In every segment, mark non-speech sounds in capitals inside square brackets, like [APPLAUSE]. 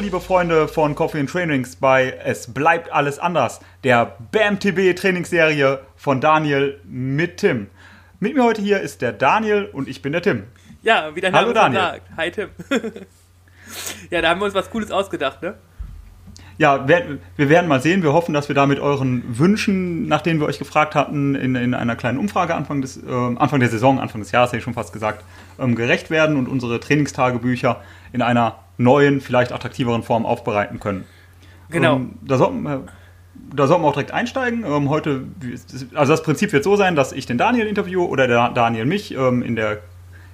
Liebe Freunde von Coffee and Trainings bei Es bleibt alles anders, der BAMTB Trainingsserie von Daniel mit Tim. Mit mir heute hier ist der Daniel und ich bin der Tim. Ja, wie der Hallo, Daniel. sagt. Hi Tim. [LAUGHS] ja, da haben wir uns was Cooles ausgedacht, ne? Ja, wir, werden mal sehen. Wir hoffen, dass wir da mit euren Wünschen, nach denen wir euch gefragt hatten, in, in einer kleinen Umfrage Anfang, des, äh, Anfang der Saison, Anfang des Jahres, hätte ich schon fast gesagt, ähm, gerecht werden und unsere Trainingstagebücher in einer neuen, vielleicht attraktiveren Form aufbereiten können. Genau. Ähm, da, sollten, wir- da sollten wir auch direkt einsteigen. Ähm, heute, also das Prinzip wird so sein, dass ich den Daniel interviewe oder der Daniel mich ähm, in der,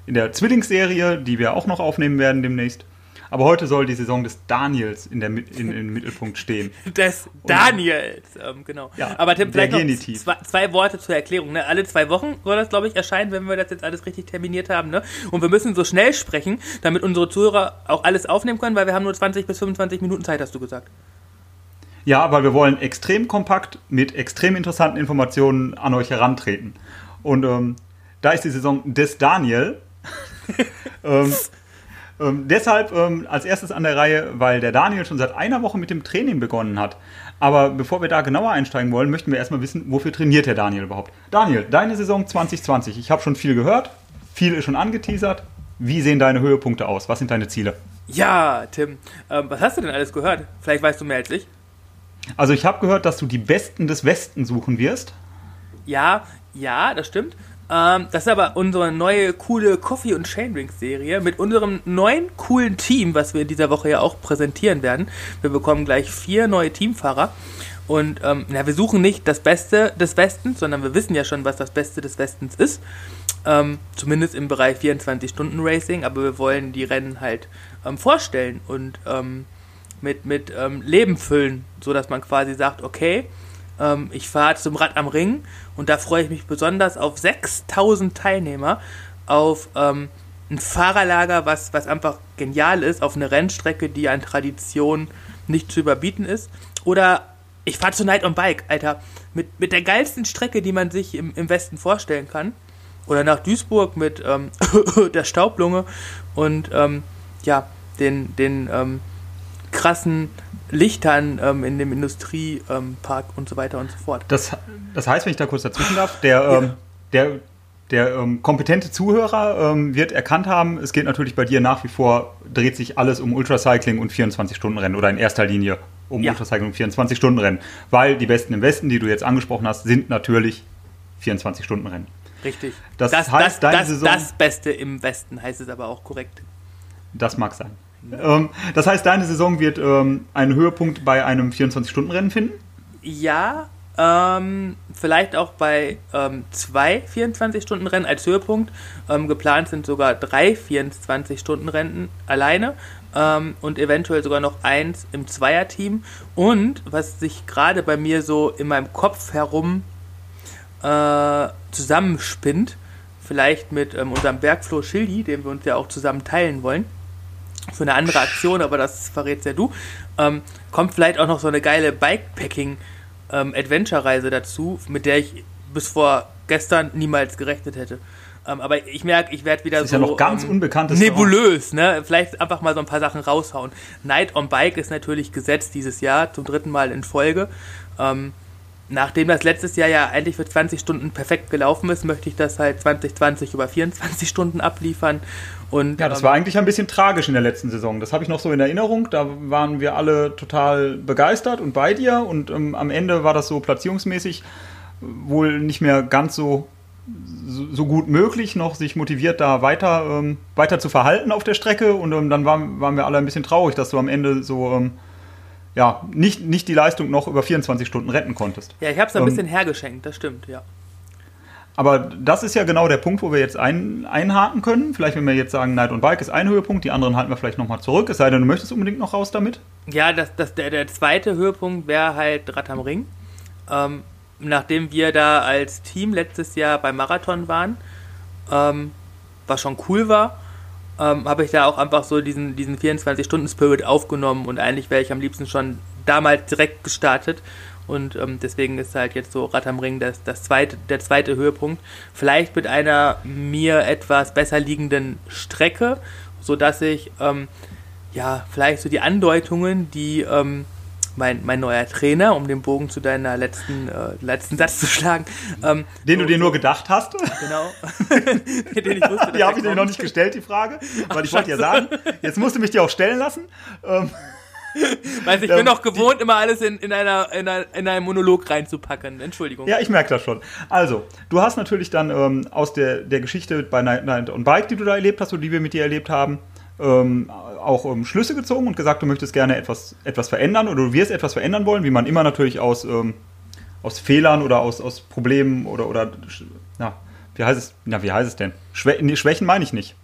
in der Zwillingsserie, die wir auch noch aufnehmen werden demnächst. Aber heute soll die Saison des Daniels in der, in, im Mittelpunkt stehen. Des Daniels, ähm, genau. Ja, Aber Tim, vielleicht noch zwei, zwei Worte zur Erklärung. Ne? Alle zwei Wochen soll das, glaube ich, erscheinen, wenn wir das jetzt alles richtig terminiert haben. Ne? Und wir müssen so schnell sprechen, damit unsere Zuhörer auch alles aufnehmen können, weil wir haben nur 20 bis 25 Minuten Zeit, hast du gesagt. Ja, weil wir wollen extrem kompakt mit extrem interessanten Informationen an euch herantreten. Und ähm, da ist die Saison des Daniel. [LAUGHS] ähm, ähm, deshalb ähm, als erstes an der Reihe, weil der Daniel schon seit einer Woche mit dem Training begonnen hat. Aber bevor wir da genauer einsteigen wollen, möchten wir erstmal wissen, wofür trainiert der Daniel überhaupt? Daniel, deine Saison 2020. Ich habe schon viel gehört, viel ist schon angeteasert. Wie sehen deine Höhepunkte aus? Was sind deine Ziele? Ja, Tim, ähm, was hast du denn alles gehört? Vielleicht weißt du mehr als ich. Also ich habe gehört, dass du die Besten des Westen suchen wirst. Ja, ja, das stimmt. Ähm, das ist aber unsere neue coole Coffee- und Chainrings-Serie mit unserem neuen coolen Team, was wir in dieser Woche ja auch präsentieren werden. Wir bekommen gleich vier neue Teamfahrer. Und ähm, ja, wir suchen nicht das Beste des Westens, sondern wir wissen ja schon, was das Beste des Westens ist. Ähm, zumindest im Bereich 24-Stunden-Racing, aber wir wollen die Rennen halt ähm, vorstellen und ähm, mit, mit ähm, Leben füllen, sodass man quasi sagt, okay, ähm, ich fahre zum Rad am Ring und da freue ich mich besonders auf 6000 Teilnehmer, auf ähm, ein Fahrerlager, was, was einfach genial ist, auf eine Rennstrecke, die an Tradition nicht zu überbieten ist. Oder ich fahre zu Night on Bike, Alter, mit, mit der geilsten Strecke, die man sich im, im Westen vorstellen kann. Oder nach Duisburg mit ähm, [LAUGHS] der Staublunge und ja, den, den ähm, krassen Lichtern ähm, in dem Industriepark ähm, und so weiter und so fort. Das, das heißt, wenn ich da kurz dazwischen darf, der, ähm, der, der ähm, kompetente Zuhörer ähm, wird erkannt haben, es geht natürlich bei dir nach wie vor, dreht sich alles um Ultracycling und 24-Stunden-Rennen oder in erster Linie um Ja. Ultracycling und 24-Stunden-Rennen. Weil die Besten im Westen, die du jetzt angesprochen hast, sind natürlich 24-Stunden-Rennen. Richtig. Das das, heißt, das, deine das, Saison- das Beste im Westen heißt es aber auch korrekt. Das mag sein. Ähm, das heißt, deine Saison wird ähm, einen Höhepunkt bei einem 24-Stunden-Rennen finden? Ja, ähm, vielleicht auch bei ähm, zwei 24-Stunden-Rennen als Höhepunkt. Ähm, geplant sind sogar drei 24-Stunden-Rennen alleine ähm, und eventuell sogar noch eins im Zweierteam. Und was sich gerade bei mir so in meinem Kopf herum äh, zusammenspinnt, vielleicht mit ähm, unserem Bergfloh Schildi, den wir uns ja auch zusammen teilen wollen, für eine andere Aktion, aber das verrätst ja du, ähm, kommt vielleicht auch noch so eine geile Bikepacking-Adventure-Reise dazu, mit der ich bis vor gestern niemals gerechnet hätte. Ähm, aber ich merke, ich werde wieder Das ist so ja noch ganz ähm, unbekanntes nebulös, ne? Vielleicht einfach mal so ein paar Sachen raushauen. Night on Bike ist natürlich gesetzt dieses Jahr, zum dritten Mal in Folge. Ähm, nachdem das letztes Jahr ja eigentlich für 20 Stunden perfekt gelaufen ist, möchte ich das halt 2020 über 24 Stunden abliefern. Und, Ja, das ähm, war eigentlich ein bisschen tragisch in der letzten Saison. Das habe ich noch so in Erinnerung. Da waren wir alle total begeistert und bei dir. Und ähm, am Ende war das so platzierungsmäßig wohl nicht mehr ganz so, so, so gut möglich, noch sich motiviert da weiter, ähm, weiter zu verhalten auf der Strecke. Und ähm, dann waren, waren wir alle ein bisschen traurig, dass du am Ende so ähm, ja, nicht, nicht die Leistung noch über 24 Stunden retten konntest. Ja, ich habe es ein Ähm, bisschen hergeschenkt, das stimmt, ja. Aber das ist ja genau der Punkt, wo wir jetzt ein, einhaken können. Vielleicht, wenn wir jetzt sagen, Night und Bike ist ein Höhepunkt, die anderen halten wir vielleicht nochmal zurück. Es sei denn, du möchtest unbedingt noch raus damit. Ja, das, das, der, der zweite Höhepunkt wäre halt Rad am Ring. Ähm, nachdem wir da als Team letztes Jahr beim Marathon waren, ähm, was schon cool war, ähm, habe ich da auch einfach so diesen, diesen 24-Stunden-Spirit aufgenommen und eigentlich wäre ich am liebsten schon damals direkt gestartet. Und ähm, deswegen ist halt jetzt so Rad am Ring das, das zweite, der zweite Höhepunkt. Vielleicht mit einer mir etwas besser liegenden Strecke, sodass ich ähm, ja, vielleicht so die Andeutungen, die ähm, mein, mein neuer Trainer, um den Bogen zu deiner letzten, äh, letzten Satz zu schlagen. Ähm, den so, du dir nur gedacht hast? Genau. [LAUGHS] den ich wusste, die habe ich dir noch nicht gestellt, die Frage. Weil Ach, ich wollte ja sagen, jetzt musst du mich dir auch stellen lassen. Ähm, Weiß ich, ich bin doch gewohnt, immer alles in, in, einer, in, einer, in einen Monolog reinzupacken. Entschuldigung. Ja, ich merke das schon. Also, du hast natürlich dann ähm, aus der, der Geschichte bei Night, Night on Bike, die du da erlebt hast oder die wir mit dir erlebt haben, ähm, auch ähm, Schlüsse gezogen und gesagt, du möchtest gerne etwas, etwas verändern oder du wirst etwas verändern wollen, wie man immer natürlich aus, ähm, aus Fehlern oder aus, aus Problemen oder, oder na, wie heißt es, na, wie heißt es denn? Schwä nee, Schwächen meine ich nicht.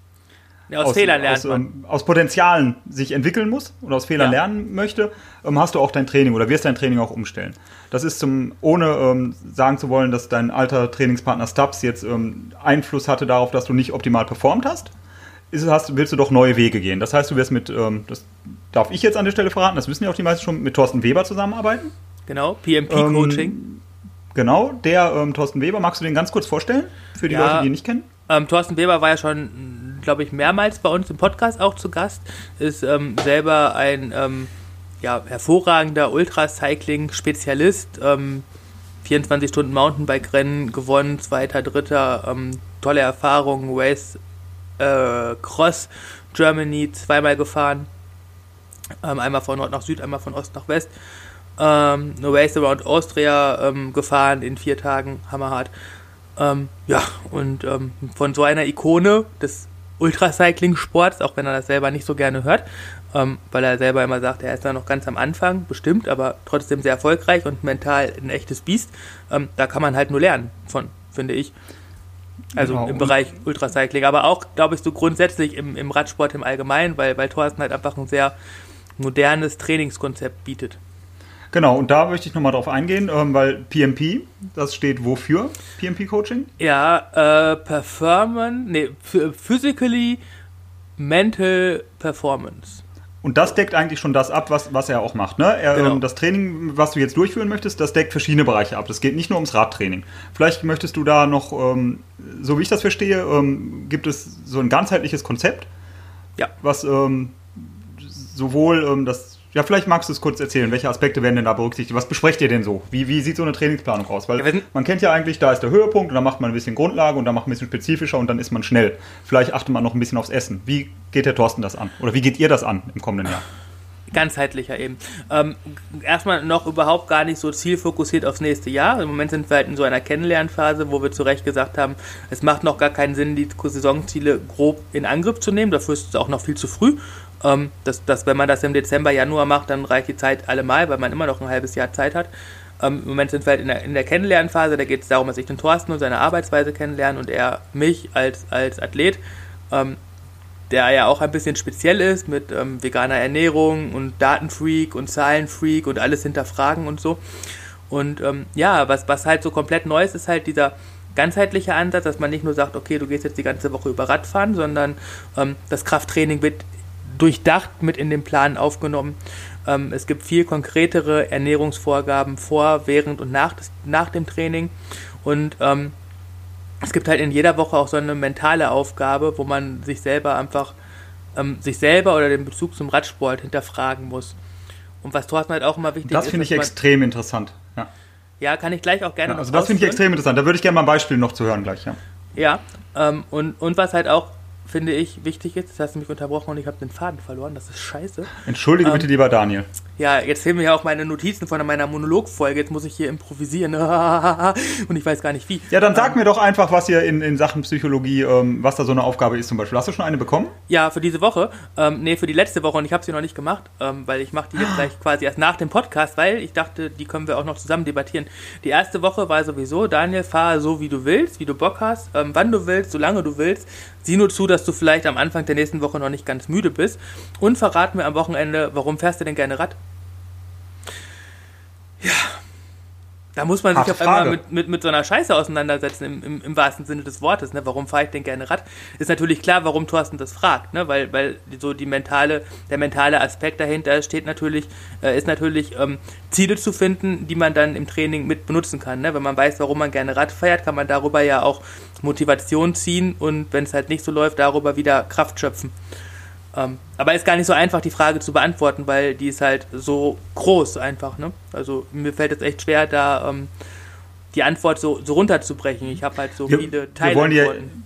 Ja, aus, aus, Fehlern lernt aus, ähm, aus Potenzialen sich entwickeln muss oder aus Fehlern ja. lernen möchte, ähm, hast du auch dein Training oder wirst dein Training auch umstellen. Das ist zum, ohne ähm, sagen zu wollen, dass dein alter Trainingspartner Stubbs jetzt ähm, Einfluss hatte darauf, dass du nicht optimal performt hast ist, hast, willst du doch neue Wege gehen. Das heißt, du wirst mit, ähm, das darf ich jetzt an der Stelle verraten, das wissen ja auch die meisten schon, mit Thorsten Weber zusammenarbeiten. Genau, PMP-Coaching. Ähm, genau, der Thorsten Weber, magst du den ganz kurz vorstellen, für die ja, Leute, die ihn nicht kennen? Thorsten Weber war ja schon, glaube ich, mehrmals bei uns im Podcast auch zu Gast, ist ähm, selber ein ähm, ja, hervorragender Ultracycling-Spezialist, 24 Stunden Mountainbike-Rennen gewonnen, zweiter, dritter, tolle Erfahrungen, Race äh, Cross Germany zweimal gefahren. Ähm, einmal von Nord nach Süd, einmal von Ost nach West. Ähm, eine Race Around Austria ähm, gefahren in vier Tagen, hammerhart. Ähm, ja, und ähm, von so einer Ikone des Ultracycling-Sports, auch wenn er das selber nicht so gerne hört, ähm, weil er selber immer sagt, er ist da noch ganz am Anfang, bestimmt, aber trotzdem sehr erfolgreich und mental ein echtes Biest. Ähm, da kann man halt nur lernen von, finde ich. Also genau. im Bereich Ultracycling, aber auch, glaube ich, so grundsätzlich im, im Radsport im Allgemeinen, weil, weil Thorsten halt einfach ein sehr modernes Trainingskonzept bietet. Genau, und da möchte ich nochmal drauf eingehen, ähm, weil PMP, das steht wofür? PMP-Coaching? Ja, äh, Performance, nee, Physically Mental Performance. Und das deckt eigentlich schon das ab, was, was er auch macht. Ne? Er, genau. ähm, das Training, was du jetzt durchführen möchtest, das deckt verschiedene Bereiche ab. Das geht nicht nur ums Radtraining. Vielleicht möchtest du da noch, ähm, so wie ich das verstehe, ähm, gibt es so ein ganzheitliches Konzept, ja. was ähm, sowohl ähm, das ja, vielleicht magst du es kurz erzählen. Welche Aspekte werden denn da berücksichtigt? Was besprecht ihr denn so? Wie, wie sieht so eine Trainingsplanung aus? Weil ja, man kennt ja eigentlich, da ist der Höhepunkt und dann macht man ein bisschen Grundlage und dann macht man ein bisschen spezifischer und dann ist man schnell. Vielleicht achtet man noch ein bisschen aufs Essen. Wie geht der Thorsten das an? Oder wie geht ihr das an im kommenden Jahr? ganzheitlicher eben. Ähm, erstmal noch überhaupt gar nicht so zielfokussiert aufs nächste Jahr. Im Moment sind wir halt in so einer Kennenlernphase, wo wir zu Recht gesagt haben, es macht noch gar keinen Sinn, die Saisonziele grob in Angriff zu nehmen. Dafür ist es auch noch viel zu früh. Ähm, dass, dass, wenn man das im Dezember, Januar macht, dann reicht die Zeit allemal, weil man immer noch ein halbes Jahr Zeit hat. Ähm, Im Moment sind wir halt in der, in der Kennenlernphase, da geht es darum, dass ich den Thorsten und seine Arbeitsweise kennenlerne und er mich als, als Athlet, ähm, der ja auch ein bisschen speziell ist mit ähm, veganer Ernährung und Datenfreak und Zahlenfreak und alles hinterfragen und so. Und ähm, ja, was, was halt so komplett neu ist, ist halt dieser ganzheitliche Ansatz, dass man nicht nur sagt, okay, du gehst jetzt die ganze Woche über Radfahren, sondern ähm, das Krafttraining wird durchdacht mit in den Plan aufgenommen. Ähm, es gibt viel konkretere Ernährungsvorgaben vor, während und nach, des, nach dem Training. Und ähm, es gibt halt in jeder Woche auch so eine mentale Aufgabe, wo man sich selber einfach, ähm, sich selber oder den Bezug zum Radsport hinterfragen muss. Und was Thorsten halt auch immer wichtig das ist. Das finde ich extrem interessant. Ja. ja, kann ich gleich auch gerne ja, Also das finde ich extrem interessant. Da würde ich gerne mal ein Beispiel noch zu hören gleich, ja. Ja, ähm, und, und was halt auch finde ich, wichtig ist. Jetzt hast du mich unterbrochen und ich habe den Faden verloren. Das ist scheiße. Entschuldige ähm, bitte, lieber Daniel. Ja, jetzt fehlen mir ja auch meine Notizen von meiner Monologfolge. Jetzt muss ich hier improvisieren. [LAUGHS] und ich weiß gar nicht wie. Ja, dann sag ähm, mir doch einfach, was ihr in, in Sachen Psychologie, ähm, was da so eine Aufgabe ist zum Beispiel. Hast du schon eine bekommen? Ja, für diese Woche. Ähm, nee, für die letzte Woche und ich habe sie noch nicht gemacht, ähm, weil ich mache die jetzt gleich quasi erst nach dem Podcast, weil ich dachte, die können wir auch noch zusammen debattieren. Die erste Woche war sowieso, Daniel, fahr so, wie du willst, wie du Bock hast, ähm, wann du willst, solange du willst. Sieh nur zu, dass du vielleicht am Anfang der nächsten Woche noch nicht ganz müde bist. Und verrat mir am Wochenende, warum fährst du denn gerne Rad? Ja, da muss man sich Harte auf einmal mit, mit, mit so einer Scheiße auseinandersetzen, im, im, im wahrsten Sinne des Wortes. Ne? Warum fahre ich denn gerne Rad? Ist natürlich klar, warum Thorsten das fragt, ne? weil, weil so die mentale, der mentale Aspekt dahinter steht natürlich, äh, ist natürlich ähm, Ziele zu finden, die man dann im Training mit benutzen kann. Ne? Wenn man weiß, warum man gerne Rad fährt, kann man darüber ja auch Motivation ziehen und wenn es halt nicht so läuft, darüber wieder Kraft schöpfen. Ähm, aber ist gar nicht so einfach, die Frage zu beantworten, weil die ist halt so groß einfach. Ne? Also mir fällt es echt schwer, da ähm, die Antwort so, so runterzubrechen. Ich habe halt so Wir- viele Teilantworten.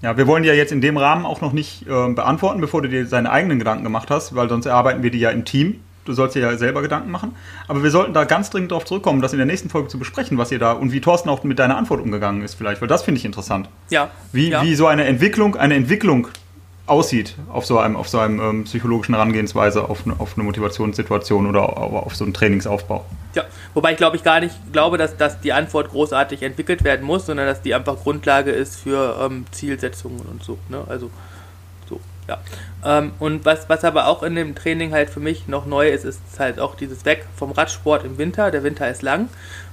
Ja, wir wollen die ja jetzt in dem Rahmen auch noch nicht äh, beantworten, bevor du dir deine eigenen Gedanken gemacht hast, weil sonst erarbeiten wir die ja im Team. Du sollst dir ja selber Gedanken machen. Aber wir sollten da ganz dringend darauf zurückkommen, das in der nächsten Folge zu besprechen, was ihr da und wie Thorsten auch mit deiner Antwort umgegangen ist, vielleicht, weil das finde ich interessant. Ja. Wie, ja. wie so eine Entwicklung, eine Entwicklung aussieht auf so einem, auf so einem ähm, psychologischen Herangehensweise auf, eine- auf eine Motivationssituation oder auf, auf so einen Trainingsaufbau. Ja, wobei ich glaube ich gar nicht glaube, dass, dass die Antwort großartig entwickelt werden muss, sondern dass die einfach Grundlage ist für ähm, Zielsetzungen und so. Ne? Also so, ja. Ähm, und was, was aber auch in dem Training halt für mich noch neu ist, ist halt auch dieses Weg vom Radsport im Winter. Der Winter ist lang.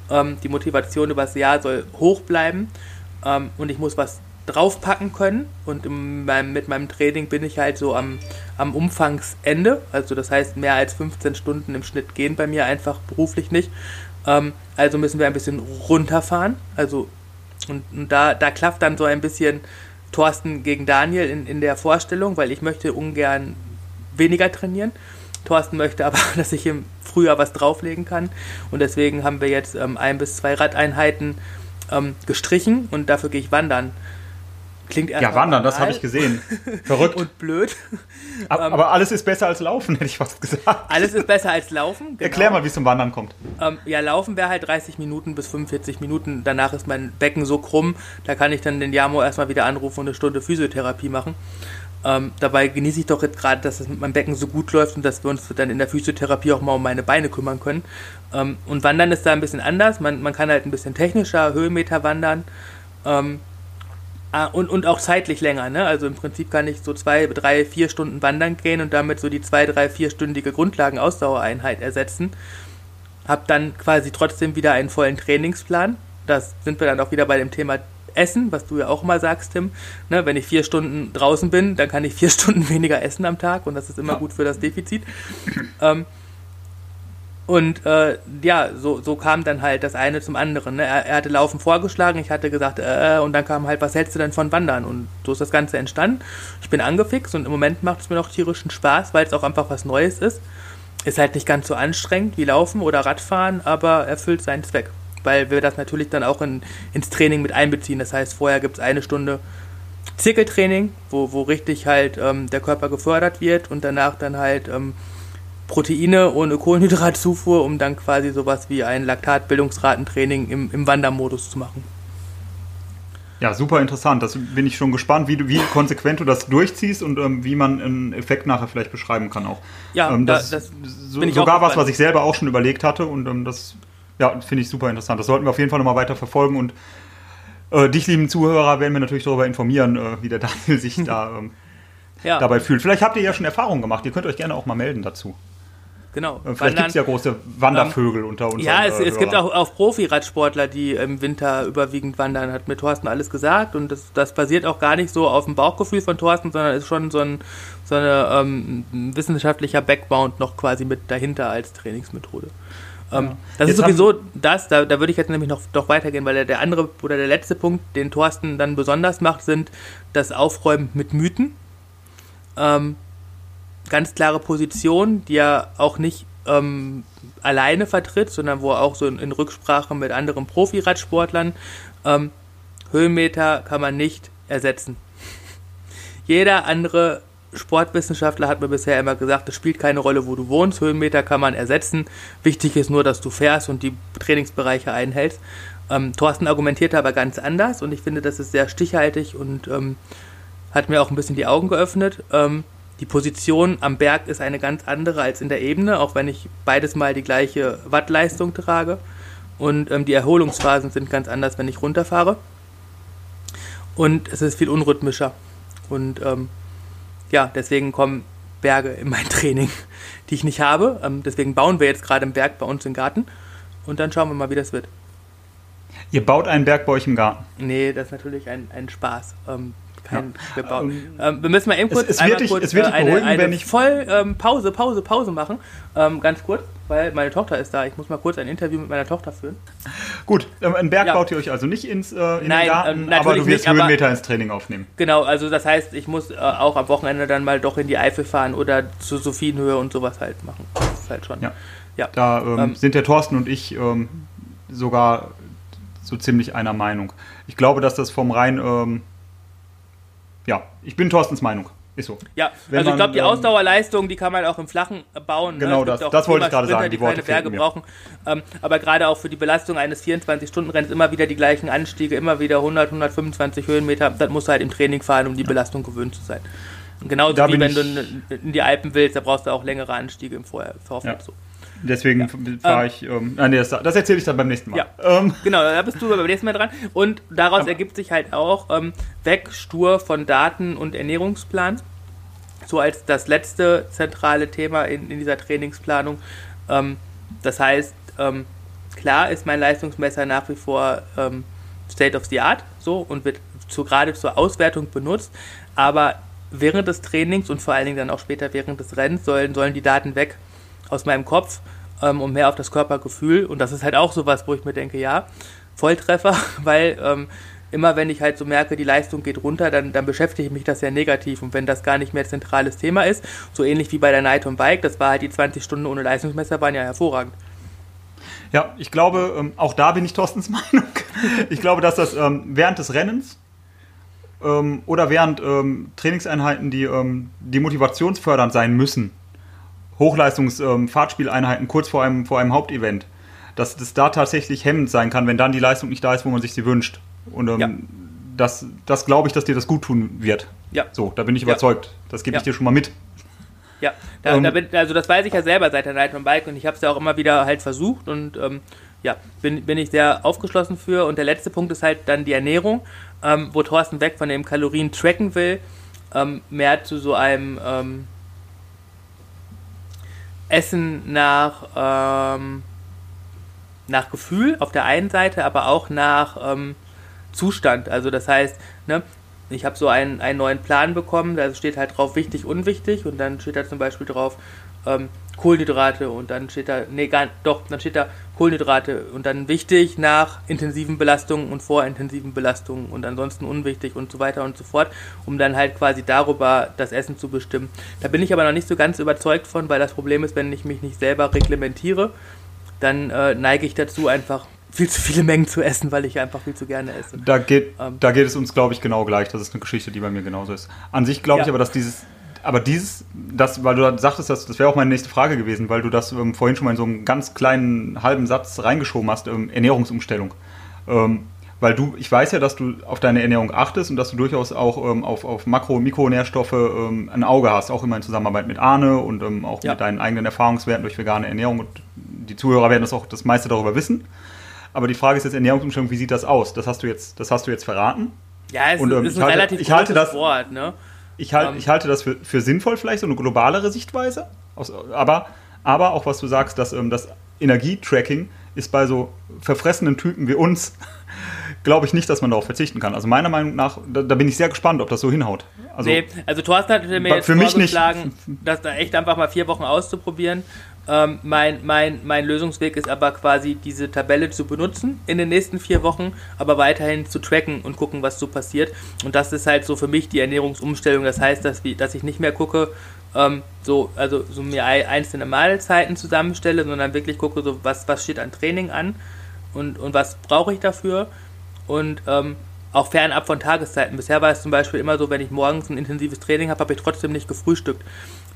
Ähm, die Motivation übers Jahr soll hoch bleiben. Ähm, und ich muss was draufpacken können. Und in meinem, mit meinem Training bin ich halt so am, am Umfangsende. Also das heißt, mehr als 15 Stunden im Schnitt gehen bei mir einfach beruflich nicht. Ähm, also müssen wir ein bisschen runterfahren. Also und, und da, da klafft dann so ein bisschen Thorsten gegen Daniel in, in der Vorstellung, weil ich möchte ungern weniger trainieren. Thorsten möchte aber, [LAUGHS] dass ich im Frühjahr was drauflegen kann. Und deswegen haben wir jetzt ähm, ein bis zwei Radeinheiten ähm, gestrichen und dafür gehe ich wandern. Klingt Ja, erstmal wandern, das habe ich gesehen. [LAUGHS] Verrückt. Und blöd. [LAUGHS] Ab- ähm, aber alles ist besser als Laufen, [LAUGHS] hätte ich fast gesagt. Alles ist besser als Laufen. genau. Erklär mal, wie es zum Wandern kommt. Ähm, ja, laufen wäre halt 30 Minuten bis 45 Minuten. Danach ist mein Becken so krumm, da kann ich dann den Jamo erstmal wieder anrufen und eine Stunde Physiotherapie machen. Ähm, dabei genieße ich doch jetzt gerade, dass es mit meinem Becken so gut läuft und dass wir uns dann in der Physiotherapie auch mal um meine Beine kümmern können. Ähm, und Wandern ist da ein bisschen anders. Man, man kann halt ein bisschen technischer, Höhenmeter wandern. Ah, und, und auch zeitlich länger, ne? Also im Prinzip kann ich so zwei, drei, vier Stunden wandern gehen und damit so die zwei, drei, vierstündige Grundlagenausdauereinheit ersetzen habe dann quasi trotzdem wieder einen vollen Trainingsplan. Das sind wir dann auch wieder bei dem Thema Essen, was du ja auch mal sagst, Tim. Ne, wenn ich vier Stunden draußen bin, dann kann ich vier [LAUGHS] Stunden weniger essen am Tag und das ist immer gut für das Defizit. [CLEARS THROAT] Ähm, und äh, ja, so, so kam dann halt das eine zum anderen. Ne? Er, er hatte Laufen vorgeschlagen, ich hatte gesagt, äh, und dann kam halt, was hältst du denn von Wandern? Und so ist das Ganze entstanden. Ich bin angefixt und im Moment macht es mir noch tierischen Spaß, weil es auch einfach was Neues ist. Ist halt nicht ganz so anstrengend wie Laufen oder Radfahren, aber erfüllt seinen Zweck. Weil wir das natürlich dann auch in, ins Training mit einbeziehen. Das heißt, vorher gibt es eine Stunde Zirkeltraining, wo, wo richtig halt ähm, der Körper gefördert wird und danach dann halt ähm, Proteine ohne Kohlenhydratzufuhr, um dann quasi sowas wie ein Laktatbildungsratentraining im, im Wandermodus zu machen. Ja, super interessant. Das bin ich schon gespannt, wie, du, wie konsequent du das durchziehst und ähm, wie man einen Effekt nachher vielleicht beschreiben kann auch. Ja, ähm, da- das, das so, bin ich sogar was, was ich selber auch schon überlegt hatte und ähm, das ja, finde ich super interessant. Das sollten wir auf jeden Fall nochmal weiter verfolgen und äh, dich, lieben Zuhörer, werden wir natürlich darüber informieren, äh, wie der [LAUGHS] Daniel sich da ähm, Ja, dabei fühlt. Vielleicht habt ihr ja schon Erfahrungen gemacht. Ihr könnt euch gerne auch mal melden dazu. Genau. Äh, Vielleicht gibt es ja große Wandervögel unter uns. Ja, es, es gibt auch, auch Profi-Radsportler, die im Winter überwiegend wandern, hat mir Thorsten alles gesagt. Und das, das basiert auch gar nicht so auf dem Bauchgefühl von Thorsten, sondern ist schon so ein, so eine ähm, wissenschaftlicher Background noch quasi mit dahinter als Trainingsmethode. Ähm, Ja. Das Jetzt ist sowieso das, da, da würde ich jetzt nämlich noch doch weitergehen, weil der, der andere oder der letzte Punkt, den Thorsten dann besonders macht, sind das Aufräumen mit Mythen. Ähm, ganz klare Position, die er auch nicht ähm, alleine vertritt, sondern wo er auch so in, in Rücksprache mit anderen Profi-Radsportlern ähm, Höhenmeter kann man nicht ersetzen. Jeder andere Sportwissenschaftler hat mir bisher immer gesagt, es spielt keine Rolle, wo du wohnst, Höhenmeter kann man ersetzen. Wichtig ist nur, dass du fährst und die Trainingsbereiche einhältst. Ähm, Thorsten argumentierte aber ganz anders und ich finde, das ist sehr stichhaltig und ähm, hat mir auch ein bisschen die Augen geöffnet. Ähm, die Position am Berg ist eine ganz andere als in der Ebene, auch wenn ich beides mal die gleiche Wattleistung trage. Und ähm, die Erholungsphasen sind ganz anders, wenn ich runterfahre. Und es ist viel unrhythmischer. Und ähm, ja, deswegen kommen Berge in mein [LAUGHS] Training, die ich nicht habe. Ähm, deswegen bauen wir jetzt gerade einen Berg bei uns im Garten. Und dann schauen wir mal, wie das wird. Ihr baut einen Berg bei euch im Garten. Nee, das ist natürlich ein, ein Spaß. Ähm, kein, Ja. wir, bauen. Ähm, Ähm, wir müssen mal eben es- kurz, es wird einmal dich- kurz es wird äh, dich eine, beruhigen, eine wenn ich- voll ähm, Pause, Pause, Pause machen. Ähm, ganz kurz. weil meine Tochter ist da. Ich muss mal kurz ein Interview mit meiner Tochter führen. Gut, ähm, einen Berg ja. baut ihr euch also nicht ins, äh, in Nein, den Garten, ähm, aber du wirst nicht, Höhenmeter ins Training aufnehmen. Genau, also das heißt, ich muss äh, auch am Wochenende dann mal doch in die Eifel fahren oder zur Sophienhöhe und sowas halt machen. Das ist halt schon. Ja. ja. Da sind der Thorsten und ich sogar so ziemlich einer Meinung. Ich glaube, dass das vom rein, ähm, ja, ich bin Thorstens Meinung. Ist so. Ja, Wenn also ich glaube, die ähm, Ausdauerleistung, die kann man auch im Flachen bauen. Ne? Genau, ne? das, das wollte ich gerade sagen. Die, die keine Berge brauchen. Ähm, aber gerade auch für die Belastung eines 24-Stunden-Renns immer wieder die gleichen Anstiege, immer wieder 100, 125 Höhenmeter. Das muss halt im Training fahren, um die ja. Belastung gewöhnt zu sein. Und genauso da wie wenn du in die Alpen willst, da brauchst du auch längere Anstiege im Vorfeld. Ja. So. Deswegen ja. fahre ähm, ich. Ähm, nein, das, das erzähle ich dann beim nächsten Mal. Ja. Ähm. Genau, da bist du beim nächsten Mal dran. Und daraus Aber. ergibt sich halt auch ähm, weg stur von Daten und Ernährungsplan. So als das letzte zentrale Thema in, in dieser Trainingsplanung. Ähm, das heißt, ähm, klar ist mein Leistungsmesser nach wie vor State of the Art so und wird zu, gerade zur Auswertung benutzt. Aber während des Trainings und vor allen Dingen dann auch später während des Rennens sollen, sollen die Daten weg aus meinem Kopf ähm, und mehr auf das Körpergefühl. Und das ist halt auch sowas, wo ich mir denke, ja, Volltreffer, [LAUGHS] weil ähm, immer wenn ich halt so merke, die Leistung geht runter, dann, dann beschäftige ich mich das ja negativ. Und wenn das gar nicht mehr zentrales Thema ist, so ähnlich wie bei der Night on Bike, das war halt die 20 Stunden ohne Leistungsmesser, waren ja hervorragend. Ja, ich glaube, ähm, auch da bin ich Thorstens [LAUGHS] Meinung. Ich glaube, dass das ähm, während des Rennens ähm, oder während Trainingseinheiten, die, die motivationsfördernd sein müssen, Hochleistungs-Fahrtspieleinheiten ähm, kurz vor einem, vor einem Hauptevent, dass das da tatsächlich hemmend sein kann, wenn dann die Leistung nicht da ist, wo man sich sie wünscht. Und ähm, ja. das, das glaube ich, dass dir das gut tun wird. Ja. So, da bin ich überzeugt. Das gebe ich dir schon mal mit. Ja, da, ähm, da bin, also das weiß ich ja selber seit der Night on Bike und ich habe es ja auch immer wieder halt versucht und ähm, ja, bin, bin ich sehr aufgeschlossen für. Und der letzte Punkt ist halt dann die Ernährung, ähm, wo Thorsten weg von dem Kalorien tracken will, ähm, mehr zu so einem ähm, Essen nach, ähm, nach Gefühl auf der einen Seite, aber auch nach ähm, Zustand. Also das heißt, ne, ich habe so einen, einen neuen Plan bekommen, da steht halt drauf wichtig, unwichtig und dann steht da zum Beispiel drauf ähm, Kohlenhydrate und dann steht da, nee, gar, doch, dann steht da Kohlenhydrate und dann wichtig nach intensiven Belastungen und vor intensiven Belastungen und ansonsten unwichtig und so weiter und so fort, um dann halt quasi darüber das Essen zu bestimmen. Da bin ich aber noch nicht so ganz überzeugt von, weil das Problem ist, wenn ich mich nicht selber reglementiere, dann äh, neige ich dazu einfach viel zu viele Mengen zu essen, weil ich einfach viel zu gerne esse. Da geht, ähm, da geht es uns, glaube ich, genau gleich. Das ist eine Geschichte, die bei mir genauso ist. An sich glaube ja. ich aber, dass dieses aber dieses, das, weil du sagtest, das, das wäre auch meine nächste Frage gewesen, weil du das ähm, vorhin schon mal in so einen ganz kleinen halben Satz reingeschoben hast, ähm, Ernährungsumstellung. Ähm, weil du, ich weiß ja, dass du auf deine Ernährung achtest und dass du durchaus auch ähm, auf, auf Makro- und Mikronährstoffe ähm, ein Auge hast, auch immer in Zusammenarbeit mit Arne und ähm, auch ja. mit deinen eigenen Erfahrungswerten durch vegane Ernährung. Und die Zuhörer werden das auch das meiste darüber wissen. Aber die Frage ist jetzt Ernährungsumstellung, wie sieht das aus? Das hast du jetzt, das hast du jetzt verraten. Ja, es und, ist, ist ein halte, relativ ich halte das, Wort, ne? Ich, halt, ähm, ich halte das für, für sinnvoll, vielleicht so eine globalere Sichtweise. Aus, aber, aber auch was du sagst, dass ähm, das Energietracking ist bei so verfressenen Typen wie uns, [LAUGHS] glaube ich nicht, dass man darauf verzichten kann. Also meiner Meinung nach, da, da, bin ich sehr gespannt, ob das so hinhaut. Also, nee, also Thorsten hat mir jetzt für mich nicht. das da echt einfach mal vier Wochen auszuprobieren ähm, mein, mein, mein Lösungsweg ist aber quasi, diese Tabelle zu benutzen in den nächsten vier Wochen, aber weiterhin zu tracken und gucken, was so passiert. Und das ist halt so für mich die Ernährungsumstellung. Das heißt, dass, dass ich nicht mehr gucke, ähm, so, also so mir einzelne Mahlzeiten zusammenstelle, sondern wirklich gucke, so was, was steht an Training an und, und was brauche ich dafür. Und ähm, auch fernab von Tageszeiten. Bisher war es zum Beispiel immer so, wenn ich morgens ein intensives Training habe, habe ich trotzdem nicht gefrühstückt.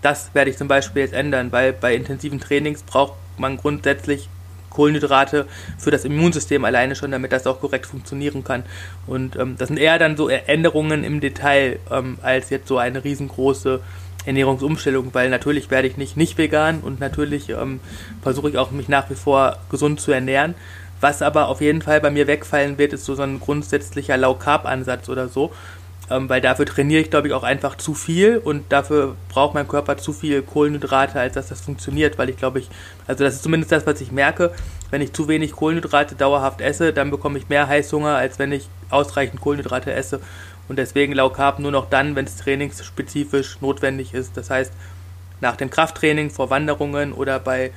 Das werde ich zum Beispiel jetzt ändern, weil bei intensiven Trainings braucht man grundsätzlich Kohlenhydrate für das Immunsystem alleine schon, damit das auch korrekt funktionieren kann. Und ähm, das sind eher dann so Änderungen im Detail ähm, als jetzt so eine riesengroße Ernährungsumstellung, weil natürlich werde ich nicht nicht vegan und natürlich ähm, versuche ich auch mich nach wie vor gesund zu ernähren. Was aber auf jeden Fall bei mir wegfallen wird, ist so, so ein grundsätzlicher Low-Carb-Ansatz oder so, ähm, weil dafür trainiere ich, glaube ich, auch einfach zu viel und dafür braucht mein Körper zu viel Kohlenhydrate, als dass das funktioniert, weil ich glaube ich, also das ist zumindest das, was ich merke, wenn ich zu wenig Kohlenhydrate dauerhaft esse, dann bekomme ich mehr Heißhunger, als wenn ich ausreichend Kohlenhydrate esse. Und deswegen Low Carb nur noch dann, wenn es trainingsspezifisch notwendig ist, das heißt nach dem Krafttraining vor Wanderungen oder bei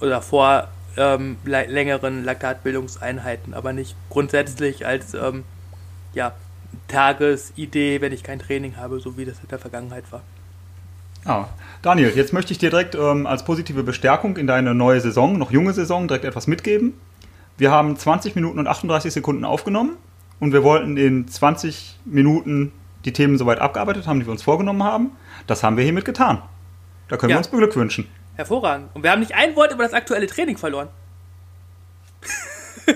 oder vor ähm, längeren Laktatbildungseinheiten, aber nicht grundsätzlich als ähm, ja, Tagesidee, wenn ich kein Training habe, so wie das in der Vergangenheit war. Ah, Daniel, jetzt möchte ich dir direkt ähm, als positive Bestärkung in deine neue Saison, noch junge Saison, direkt etwas mitgeben. Wir haben 20 Minuten und 38 Sekunden aufgenommen und wir wollten in 20 Minuten die Themen soweit abgearbeitet haben, die wir uns vorgenommen haben. Das haben wir hiermit getan. Da können ja. wir uns beglückwünschen. Hervorragend. Und wir haben nicht ein Wort über das aktuelle Training verloren. [LAUGHS]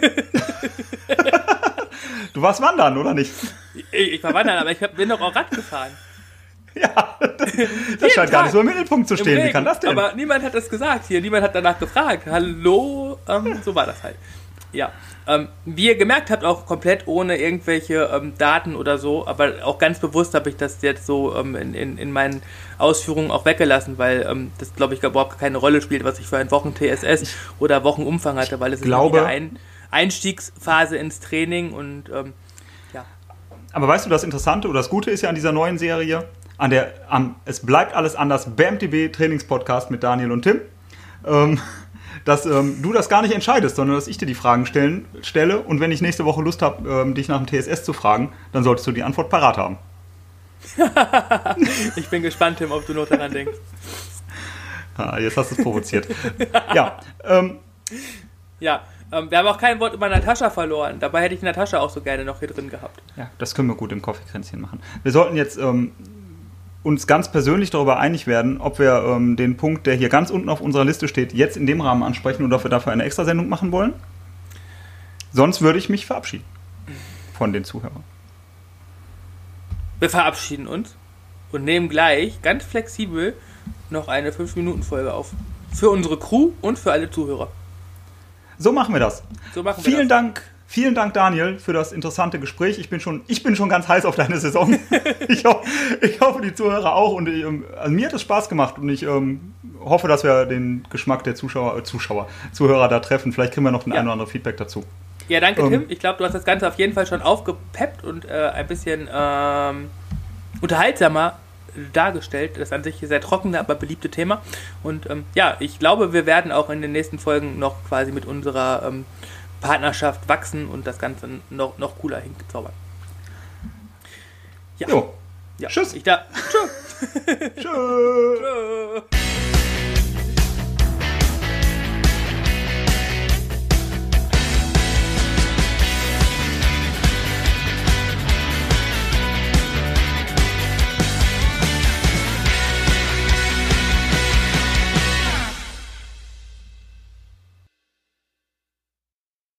du warst wandern, oder nicht? Ich, ich war wandern, aber ich bin doch auch Rad gefahren. [LAUGHS] Ja, das, das scheint gar nicht so im Mittelpunkt zu stehen. Wie kann das denn? Aber niemand hat das gesagt hier. Niemand hat danach gefragt. Hallo? Ähm, so war das halt. Ja. Ähm, wie ihr gemerkt habt, auch komplett ohne irgendwelche ähm, Daten oder so, aber auch ganz bewusst habe ich das jetzt so ähm, in, in, in, meinen Ausführungen auch weggelassen, weil ähm, das, glaube ich, überhaupt keine Rolle spielt, was ich für ein Wochen-TSS oder Wochenumfang hatte, weil es glaube, ist eine Einstiegsphase ins Training und ähm. Aber weißt du, das Interessante oder das Gute ist ja an dieser neuen Serie, an der, am, es bleibt alles anders, BAMTB Trainingspodcast mit Daniel und Tim. Ähm, [LAUGHS] dass ähm, du das gar nicht entscheidest, sondern dass ich dir die Fragen stellen, stelle und wenn ich nächste Woche Lust habe, ähm, dich nach dem TSS zu fragen, dann solltest du die Antwort parat haben. [LAUGHS] ich bin gespannt, Tim, ob du noch daran denkst. Ah, jetzt hast du es provoziert. ja. Ähm, ja, ähm, wir haben auch kein Wort über Natascha verloren. Dabei hätte ich Natascha auch so gerne noch hier drin gehabt. Ja, das können wir gut im Kaffeekränzchen machen. Wir sollten jetzt ähm, uns ganz persönlich darüber einig werden, ob wir ähm, den Punkt, der hier ganz unten auf unserer Liste steht, jetzt in dem Rahmen ansprechen oder ob wir dafür eine Extrasendung machen wollen. Sonst würde ich mich verabschieden von den Zuhörern. Wir verabschieden uns und nehmen gleich ganz flexibel noch eine 5-Minuten-Folge auf. Für unsere Crew und für alle Zuhörer. So machen wir das. So machen wir Vielen das. Dank Vielen Dank, Daniel, für das interessante Gespräch. Ich bin schon, ich bin schon ganz heiß auf deine Saison. [LAUGHS] ich, ho ich, hoffe, die Zuhörer auch. Und ich, ähm, also mir hat es Spaß gemacht und ich ähm, hoffe, dass wir den Geschmack der Zuschauer, äh, Zuschauer, Zuhörer da treffen. Vielleicht kriegen wir noch ein ja. ein oder andere Feedback dazu. Ja, danke, ähm, Tim. Ich glaube, du hast das Ganze auf jeden Fall schon aufgepeppt und äh, ein bisschen ähm, unterhaltsamer dargestellt. Das ist an sich sehr trockene, aber beliebte Thema. Und ähm, ja, ich glaube, wir werden auch in den nächsten Folgen noch quasi mit unserer ähm, Partnerschaft wachsen und das Ganze noch, noch cooler hinzaubern. Ja. Jo. ja. Tschüss. Ich da. Tschüss. [LAUGHS] Tschüss.